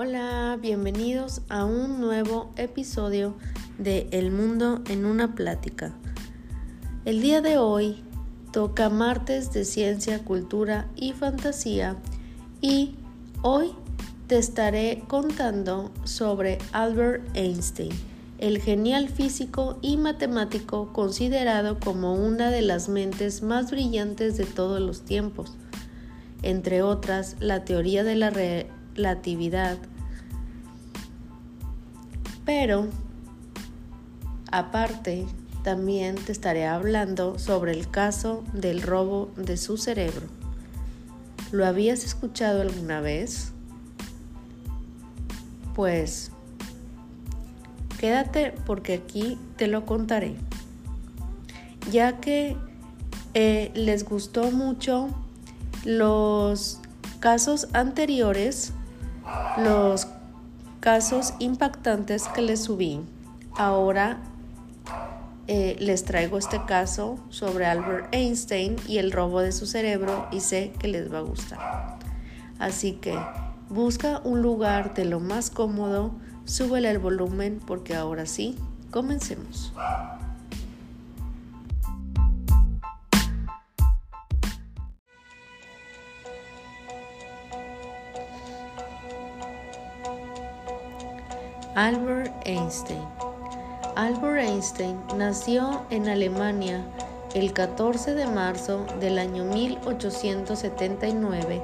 Hola, bienvenidos a un nuevo episodio de El Mundo en una Plática. El día de hoy toca martes de ciencia, cultura y fantasía y hoy te estaré contando sobre Albert Einstein, el genial físico y matemático considerado como una de las mentes más brillantes de todos los tiempos. Entre otras, la teoría de la relatividad. Pero, aparte, también te estaré hablando sobre el caso del robo de su cerebro. ¿Lo habías escuchado alguna vez? Pues quédate porque aquí te lo contaré. Ya que eh, les gustó mucho los casos anteriores, los casos impactantes que les subí. Ahora eh, les traigo este caso sobre Albert Einstein y el robo de su cerebro y sé que les va a gustar. Así que busca un lugar de lo más cómodo, súbele el volumen porque ahora sí, comencemos. Albert Einstein. Albert Einstein nació en Alemania el 14 de marzo del año 1879,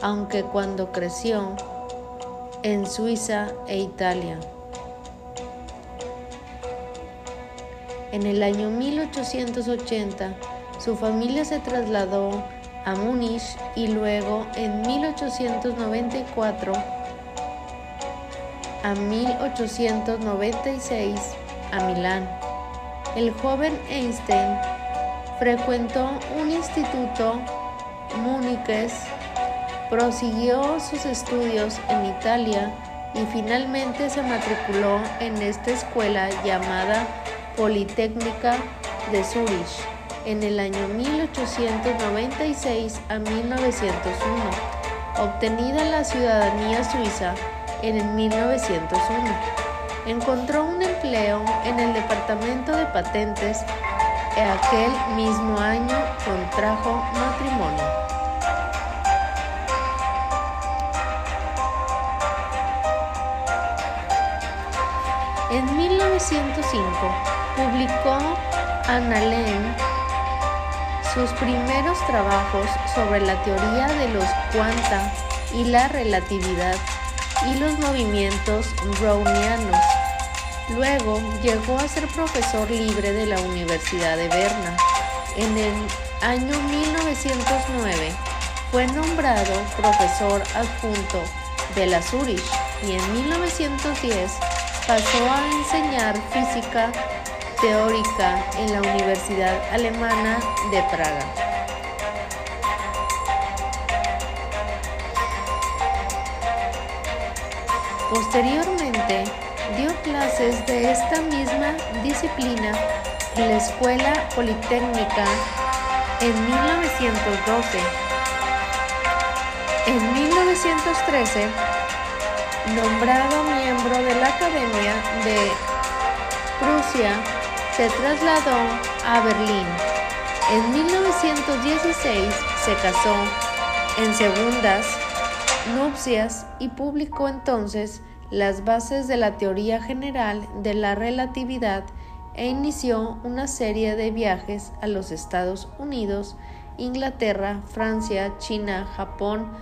aunque cuando creció en Suiza e Italia. En el año 1880, su familia se trasladó a Múnich y luego en 1894 a 1896 a Milán. El joven Einstein frecuentó un instituto Múniches, prosiguió sus estudios en Italia y finalmente se matriculó en esta escuela llamada Politécnica de Zurich en el año 1896 a 1901. Obtenida la ciudadanía suiza, en el 1901. Encontró un empleo en el Departamento de Patentes y aquel mismo año contrajo matrimonio. En 1905 publicó Annalen sus primeros trabajos sobre la teoría de los cuanta y la relatividad y los movimientos brownianos. Luego llegó a ser profesor libre de la Universidad de Berna. En el año 1909 fue nombrado profesor adjunto de la Zurich y en 1910 pasó a enseñar física teórica en la Universidad Alemana de Praga. Posteriormente, dio clases de esta misma disciplina en la Escuela Politécnica en 1912. En 1913, nombrado miembro de la Academia de Prusia, se trasladó a Berlín. En 1916 se casó en segundas nupcias y publicó entonces las bases de la teoría general de la relatividad e inició una serie de viajes a los Estados Unidos, Inglaterra, Francia, China, Japón,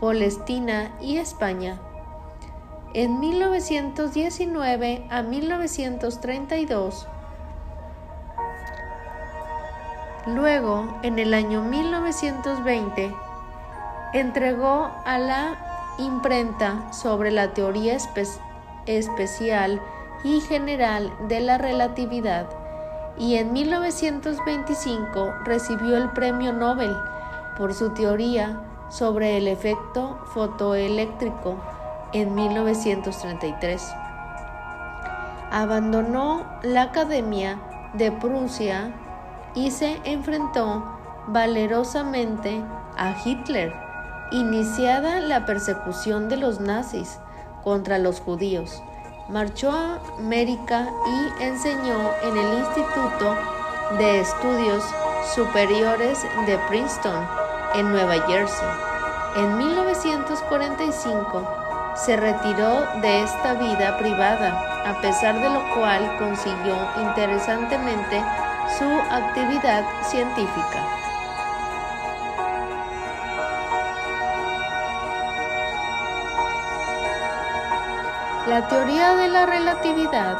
Palestina y España. En 1919 a 1932, luego en el año 1920, entregó a la imprenta sobre la teoría especial y general de la relatividad y en 1925 recibió el premio Nobel por su teoría sobre el efecto fotoeléctrico en 1933. Abandonó la Academia de Prusia y se enfrentó valerosamente a Hitler Iniciada la persecución de los nazis, contra los judíos. Marchó a América y enseñó en el Instituto de Estudios Superiores de Princeton, en Nueva Jersey. En 1945 se retiró de esta vida privada, a pesar de lo cual consiguió interesantemente su actividad científica. La teoría de la relatividad,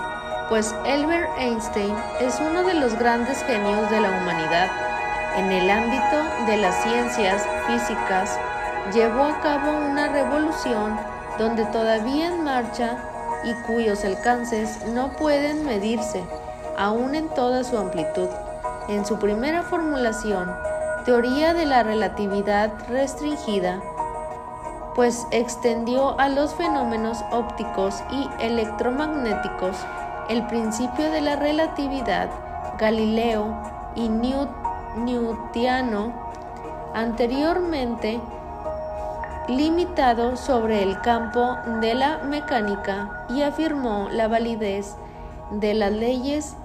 pues Albert Einstein es uno de los grandes genios de la humanidad. En el ámbito de las ciencias físicas, llevó a cabo una revolución donde todavía en marcha y cuyos alcances no pueden medirse, aún en toda su amplitud. En su primera formulación, teoría de la relatividad restringida, pues extendió a los fenómenos ópticos y electromagnéticos el principio de la relatividad, Galileo y Newtiano, anteriormente limitado sobre el campo de la mecánica y afirmó la validez de las leyes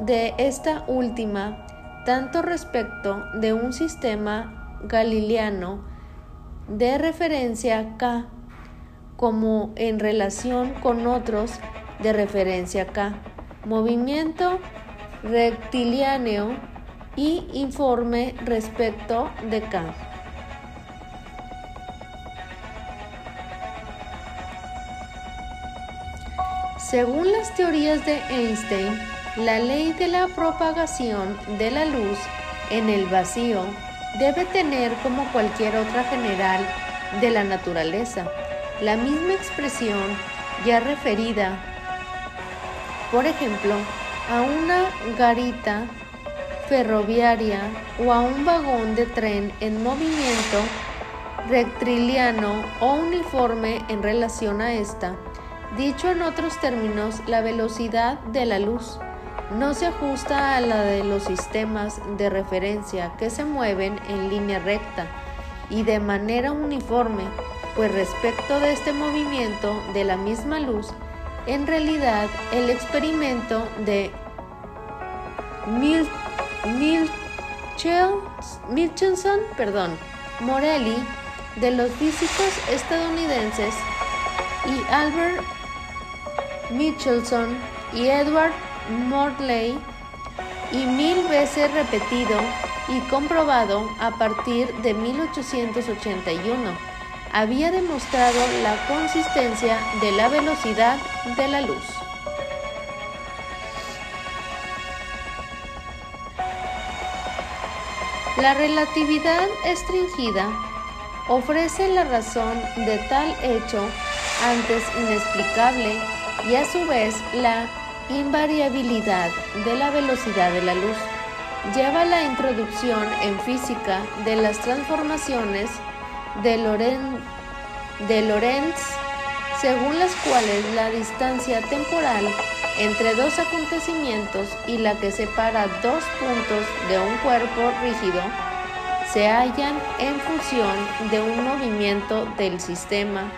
de esta última tanto respecto de un sistema galileano de referencia K como en relación con otros de referencia K, movimiento rectilíneo y informe respecto de K. Según las teorías de Einstein, la ley de la propagación de la luz en el vacío debe tener como cualquier otra general de la naturaleza la misma expresión ya referida, por ejemplo, a una garita ferroviaria o a un vagón de tren en movimiento rectiliano o uniforme en relación a esta. Dicho en otros términos, la velocidad de la luz no se ajusta a la de los sistemas de referencia que se mueven en línea recta y de manera uniforme, pues respecto de este movimiento de la misma luz, en realidad el experimento de Morelli, de los físicos estadounidenses, y Albert Michelson y Edward Morley y mil veces repetido y comprobado a partir de 1881, había demostrado la consistencia de la velocidad de la luz. La relatividad estringida ofrece la razón de tal hecho antes inexplicable y a su vez la invariabilidad de la velocidad de la luz. Lleva la introducción en física de las transformaciones de, de Lorentz, según las cuales la distancia temporal entre dos acontecimientos y la que separa dos puntos de un cuerpo rígido se hallan en función de un movimiento del sistema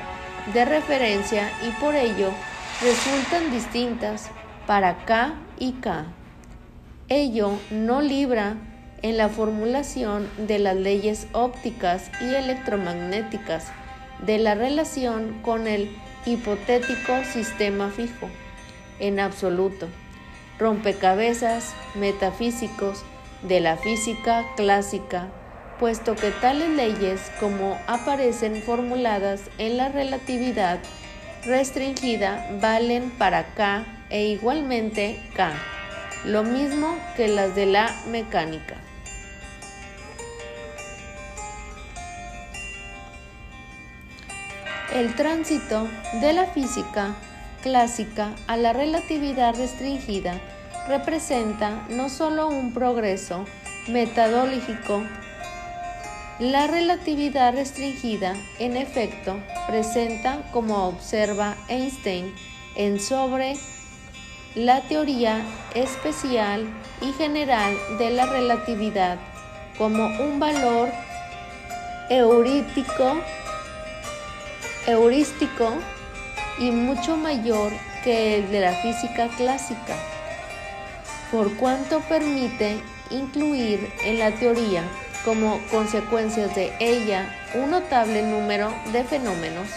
de referencia y por ello resultan distintas para K y K. Ello no libra en la formulación de las leyes ópticas y electromagnéticas de la relación con el hipotético sistema fijo, en absoluto, rompecabezas metafísicos de la física clásica, puesto que tales leyes como aparecen formuladas en la relatividad restringida valen para K e igualmente K, lo mismo que las de la mecánica. El tránsito de la física clásica a la relatividad restringida representa no solo un progreso metodológico, la relatividad restringida, en efecto, presenta, como observa Einstein, en sobre la teoría especial y general de la relatividad como un valor heurístico, heurístico y mucho mayor que el de la física clásica, por cuanto permite incluir en la teoría como consecuencias de ella un notable número de fenómenos.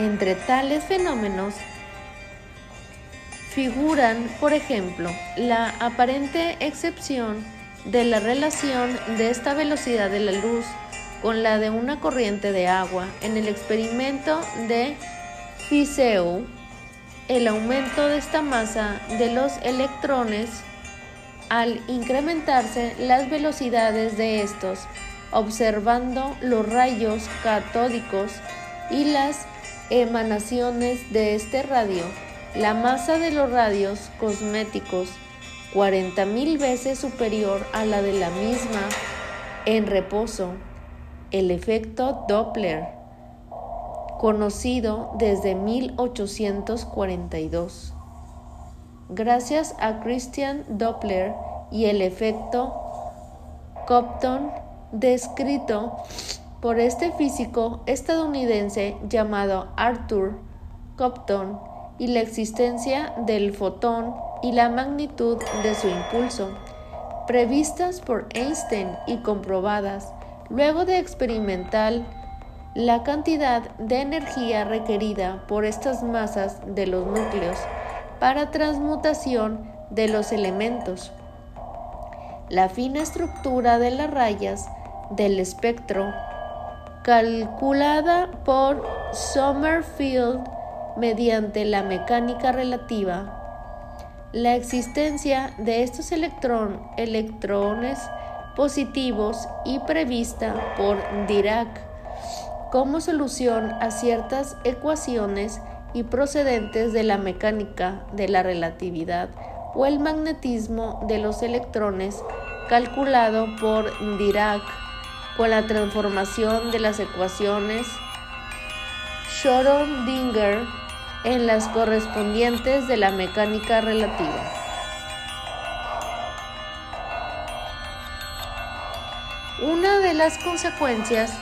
Entre tales fenómenos figuran, por ejemplo, la aparente excepción de la relación de esta velocidad de la luz con la de una corriente de agua en el experimento de Fizeau, el aumento de esta masa de los electrones al incrementarse las velocidades de estos, observando los rayos catódicos y las emanaciones de este radio, la masa de los radios cosméticos 40.000 veces superior a la de la misma en reposo, el efecto Doppler, conocido desde 1842. Gracias a Christian Doppler y el efecto Compton descrito por este físico estadounidense llamado Arthur Compton y la existencia del fotón y la magnitud de su impulso, previstas por Einstein y comprobadas luego de experimentar la cantidad de energía requerida por estas masas de los núcleos para transmutación de los elementos. La fina estructura de las rayas del espectro calculada por Sommerfield mediante la mecánica relativa. La existencia de estos electrones positivos y prevista por Dirac como solución a ciertas ecuaciones y procedentes de la mecánica de la relatividad o el magnetismo de los electrones calculado por Dirac con la transformación de las ecuaciones Schrödinger en las correspondientes de la mecánica relativa. Una de las consecuencias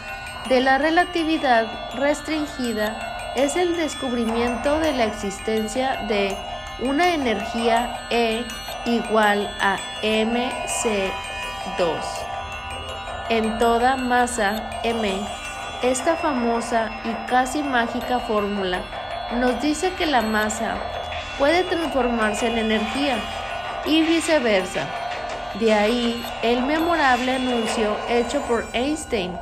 de la relatividad restringida es el descubrimiento de la existencia de una energía E igual a mc2 en toda masa m. Esta famosa y casi mágica fórmula nos dice que la masa puede transformarse en energía y viceversa. De ahí el memorable anuncio hecho por Einstein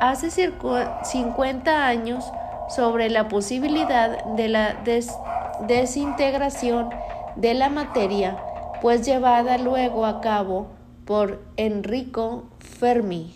hace 50 años sobre la posibilidad de la desintegración de la materia, pues llevada luego a cabo por Enrico Fermi.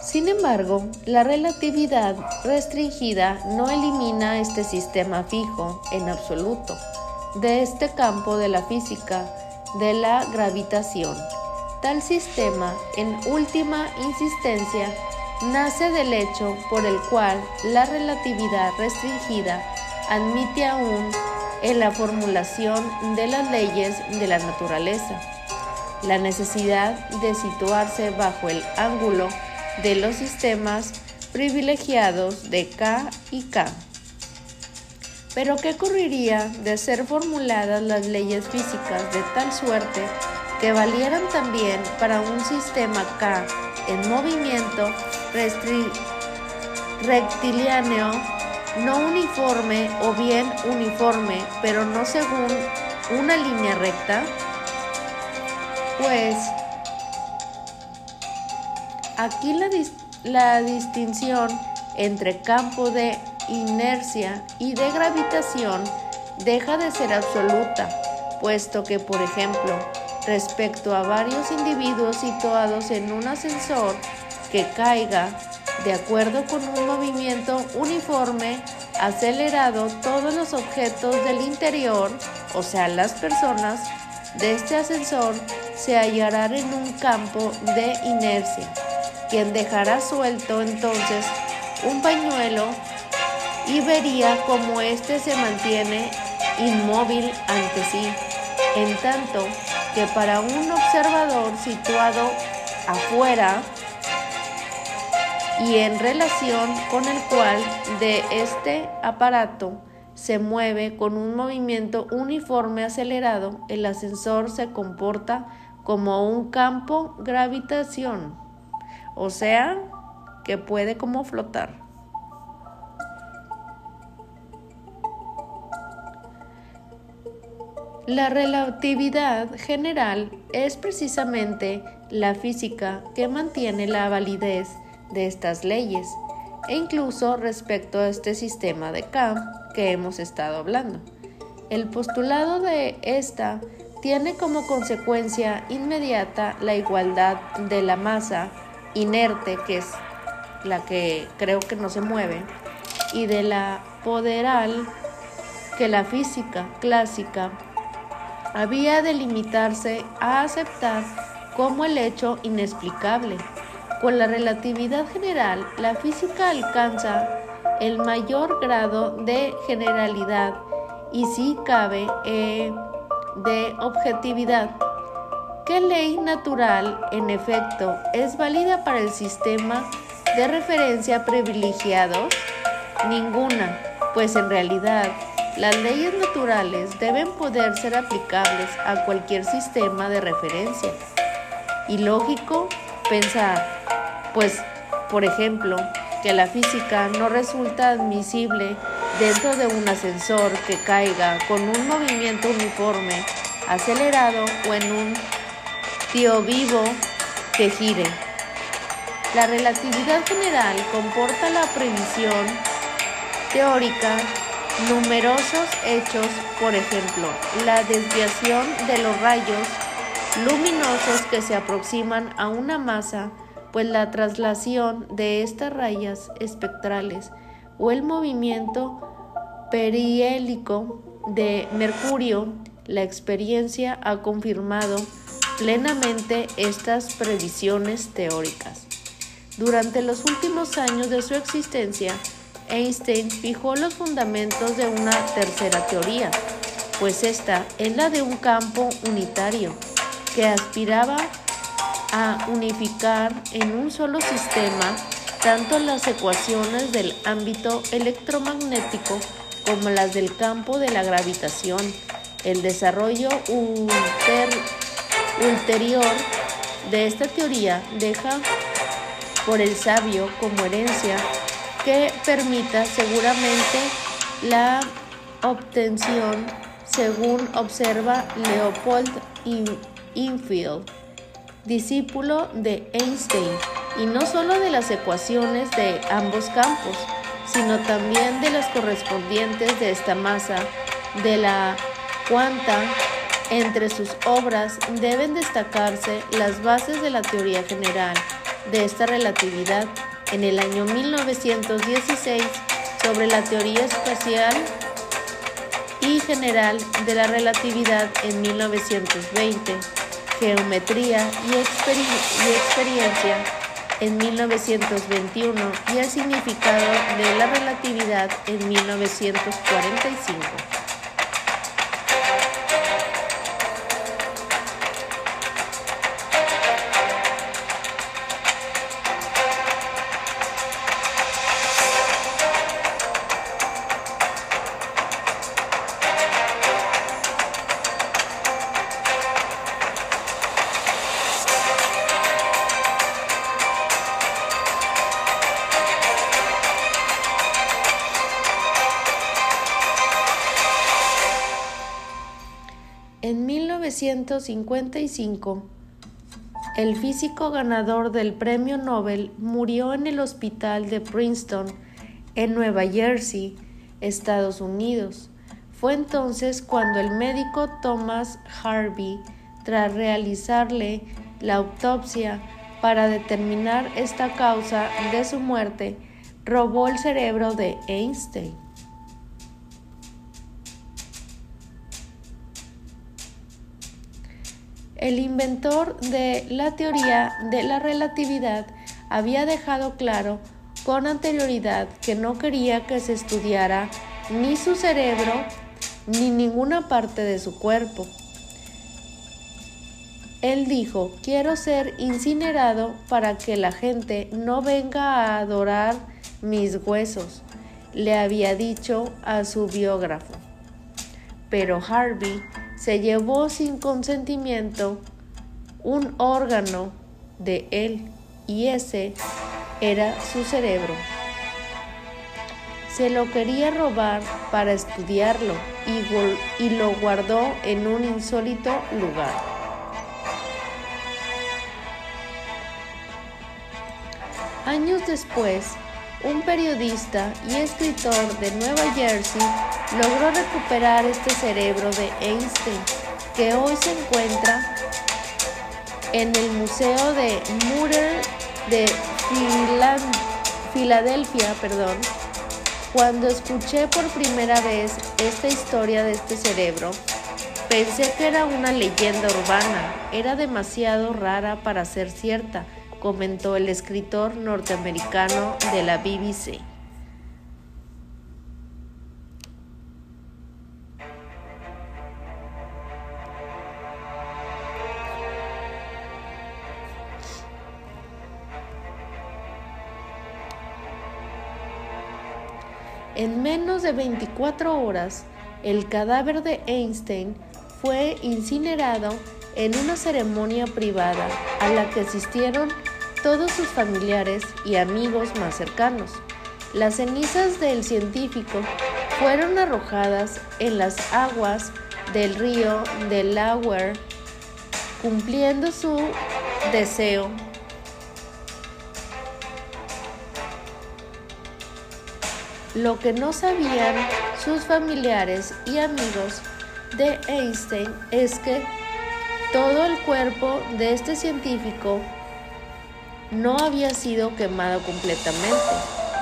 Sin embargo, la relatividad restringida no elimina este sistema fijo en absoluto de este campo de la física de la gravitación. Tal sistema, en última insistencia, nace del hecho por el cual la relatividad restringida admite aún en la formulación de las leyes de la naturaleza la necesidad de situarse bajo el ángulo de los sistemas privilegiados de K y K. Pero ¿qué ocurriría de ser formuladas las leyes físicas de tal suerte que valieran también para un sistema K en movimiento rectilíneo, no uniforme o bien uniforme, pero no según una línea recta? Pues aquí la, la distinción entre campo de inercia y de gravitación deja de ser absoluta, puesto que, por ejemplo, respecto a varios individuos situados en un ascensor, que caiga de acuerdo con un movimiento uniforme, acelerado, todos los objetos del interior, o sea, las personas de este ascensor, se hallarán en un campo de inercia, quien dejará suelto entonces un pañuelo y vería cómo éste se mantiene inmóvil ante sí, en tanto que para un observador situado afuera y en relación con el cual de este aparato se mueve con un movimiento uniforme acelerado, el ascensor se comporta como un campo gravitación, o sea, que puede como flotar. La relatividad general es precisamente la física que mantiene la validez de estas leyes e incluso respecto a este sistema de camp que hemos estado hablando. El postulado de esta tiene como consecuencia inmediata la igualdad de la masa inerte, que es la que creo que no se mueve, y de la poderal que la física clásica había de limitarse a aceptar como el hecho inexplicable. Con la relatividad general, la física alcanza el mayor grado de generalidad y si cabe eh, de objetividad. ¿Qué ley natural, en efecto, es válida para el sistema de referencia privilegiado? Ninguna, pues en realidad las leyes naturales deben poder ser aplicables a cualquier sistema de referencia. Y lógico pensar, pues, por ejemplo, que la física no resulta admisible dentro de un ascensor que caiga con un movimiento uniforme, acelerado o en un tío vivo que gire. La relatividad general comporta la previsión teórica numerosos hechos, por ejemplo, la desviación de los rayos luminosos que se aproximan a una masa, pues la traslación de estas rayas espectrales o el movimiento perihélico de Mercurio, la experiencia ha confirmado plenamente estas previsiones teóricas. Durante los últimos años de su existencia, Einstein fijó los fundamentos de una tercera teoría, pues esta es la de un campo unitario que aspiraba a unificar en un solo sistema tanto las ecuaciones del ámbito electromagnético como las del campo de la gravitación. El desarrollo ulterior de esta teoría deja por el sabio como herencia que permita seguramente la obtención según observa Leopold Infield, discípulo de Einstein, y no solo de las ecuaciones de ambos campos, sino también de las correspondientes de esta masa de la cuanta. Entre sus obras deben destacarse las bases de la teoría general de esta relatividad en el año 1916 sobre la teoría espacial y general de la relatividad en 1920, geometría y, experiencia en 1921 y el significado de la relatividad en 1945. 1955, el físico ganador del Premio Nobel murió en el hospital de Princeton, en Nueva Jersey, Estados Unidos. Fue entonces cuando el médico Thomas Harvey, tras realizarle la autopsia para determinar esta causa de su muerte, robó el cerebro de Einstein. El inventor de la teoría de la relatividad había dejado claro con anterioridad que no quería que se estudiara ni su cerebro ni ninguna parte de su cuerpo. Él dijo, quiero ser incinerado para que la gente no venga a adorar mis huesos, le había dicho a su biógrafo. Pero Harvey se llevó sin consentimiento un órgano de él y ese era su cerebro. Se lo quería robar para estudiarlo y, lo guardó en un insólito lugar. Años después, un periodista y escritor de Nueva Jersey logró recuperar este cerebro de Einstein, que hoy se encuentra en el Museo de Murray de Filadelfia. Perdón. Cuando escuché por primera vez esta historia de este cerebro, pensé que era una leyenda urbana, era demasiado rara para ser cierta comentó el escritor norteamericano de la BBC. En menos de 24 horas, el cadáver de Einstein fue incinerado en una ceremonia privada a la que asistieron todos sus familiares y amigos más cercanos. Las cenizas del científico fueron arrojadas en las aguas del río Delaware, cumpliendo su deseo Lo que no sabían sus familiares y amigos de Einstein es que todo el cuerpo de este científico no había sido quemado completamente,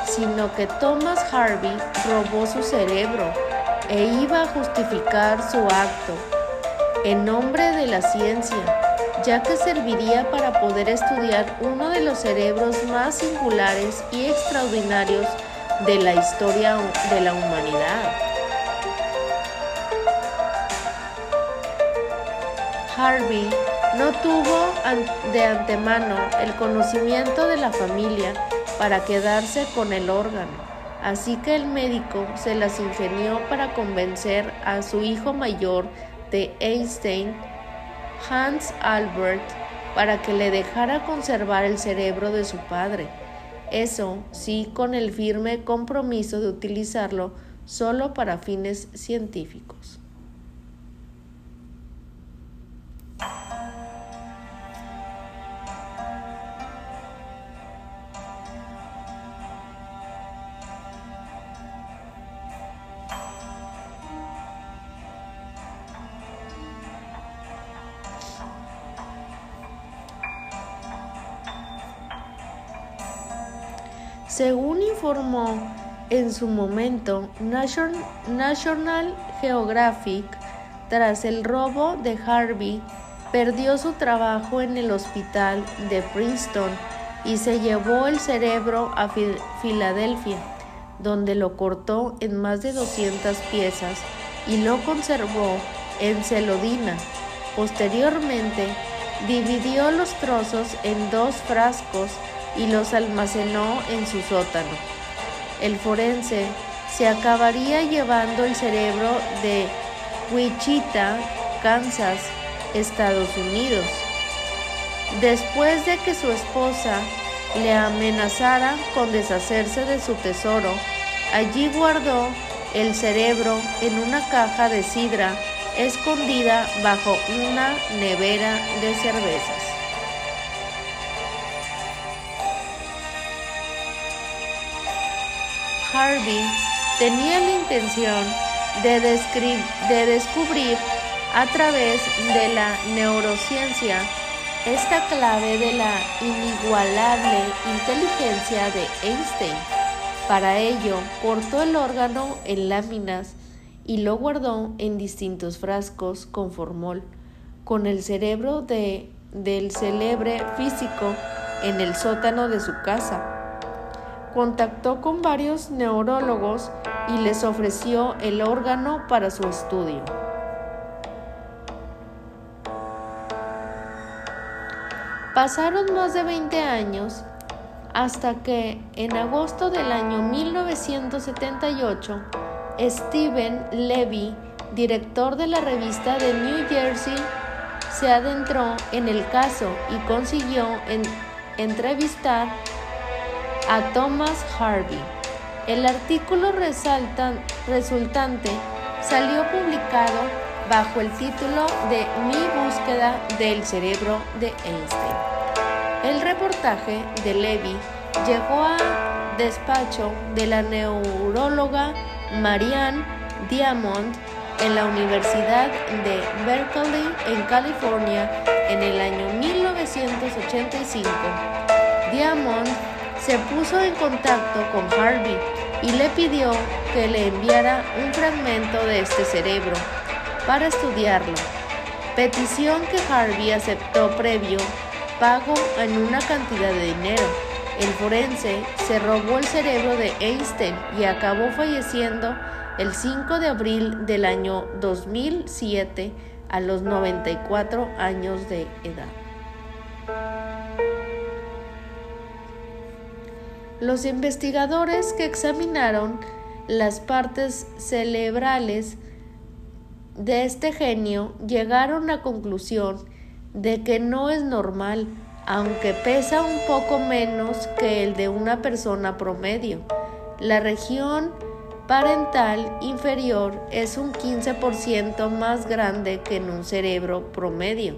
sino que Thomas Harvey robó su cerebro e iba a justificar su acto en nombre de la ciencia, ya que serviría para poder estudiar uno de los cerebros más singulares y extraordinarios de la historia de la humanidad. Harvey no tuvo de antemano el conocimiento de la familia para quedarse con el órgano, así que el médico se las ingenió para convencer a su hijo mayor de Einstein, Hans Albert, para que le dejara conservar el cerebro de su padre. Eso sí, con el firme compromiso de utilizarlo solo para fines científicos. Informó en su momento National Geographic, tras el robo de Harvey, perdió su trabajo en el hospital de Princeton y se llevó el cerebro a Filadelfia, donde lo cortó en más de 200 piezas y lo conservó en celodina. Posteriormente, dividió los trozos en dos frascos y los almacenó en su sótano. El forense se acabaría llevando el cerebro de Wichita, Kansas, Estados Unidos. Después de que su esposa le amenazara con deshacerse de su tesoro, allí guardó el cerebro en una caja de sidra escondida bajo una nevera de cervezas. Harvey tenía la intención de, de descubrir a través de la neurociencia esta clave de la inigualable inteligencia de Einstein. Para ello, cortó el órgano en láminas y lo guardó en distintos frascos con formol, con el cerebro de, del célebre físico en el sótano de su casa contactó con varios neurólogos y les ofreció el órgano para su estudio. Pasaron más de 20 años hasta que en agosto del año 1978, Steven Levy, director de la revista de New Jersey, se adentró en el caso y consiguió entrevistar a Thomas Harvey. El artículo resultante salió publicado bajo el título de Mi búsqueda del cerebro de Einstein. El reportaje de Levy llegó a despacho de la neuróloga Marianne Diamond en la Universidad de Berkeley en California en el año 1985. Diamond se puso en contacto con Harvey y le pidió que le enviara un fragmento de este cerebro para estudiarlo, petición que Harvey aceptó previo pago en una cantidad de dinero. El forense se robó el cerebro de Einstein y acabó falleciendo el 5 de abril del año 2007 a los 94 años de edad. Los investigadores que examinaron las partes cerebrales de este genio llegaron a la conclusión de que no es normal, aunque pesa un poco menos que el de una persona promedio. La región parental inferior es un 15% más grande que en un cerebro promedio.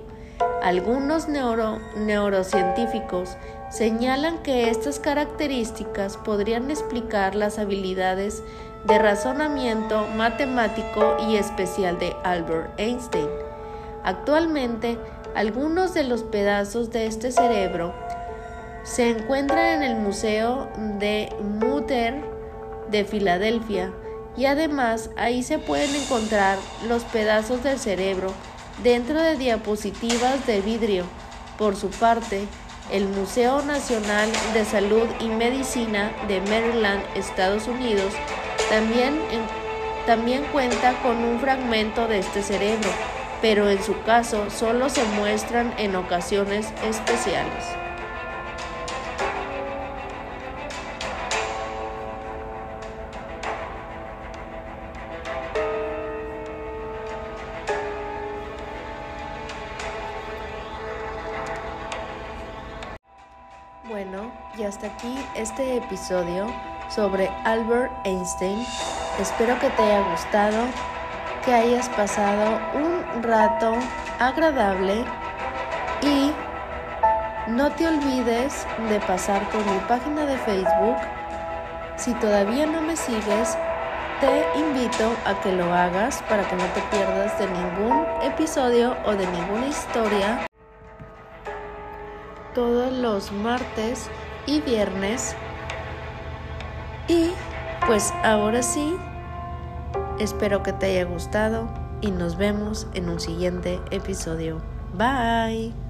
Algunos neurocientíficos señalan que estas características podrían explicar las habilidades de razonamiento matemático y especial de Albert Einstein. Actualmente, algunos de los pedazos de este cerebro se encuentran en el Museo de Mutter de Filadelfia y además ahí se pueden encontrar los pedazos del cerebro dentro de diapositivas de vidrio. Por su parte, el Museo Nacional de Salud y Medicina de Maryland, Estados Unidos, también, también cuenta con un fragmento de este cerebro, pero en su caso solo se muestran en ocasiones especiales. Hasta aquí este episodio sobre Albert Einstein. Espero que te haya gustado, que hayas pasado un rato agradable y no te olvides de pasar por mi página de Facebook. Si todavía no me sigues, te invito a que lo hagas para que no te pierdas de ningún episodio o de ninguna historia todos los martes y viernes. Y pues ahora sí, espero que te haya gustado y nos vemos en un siguiente episodio. Bye.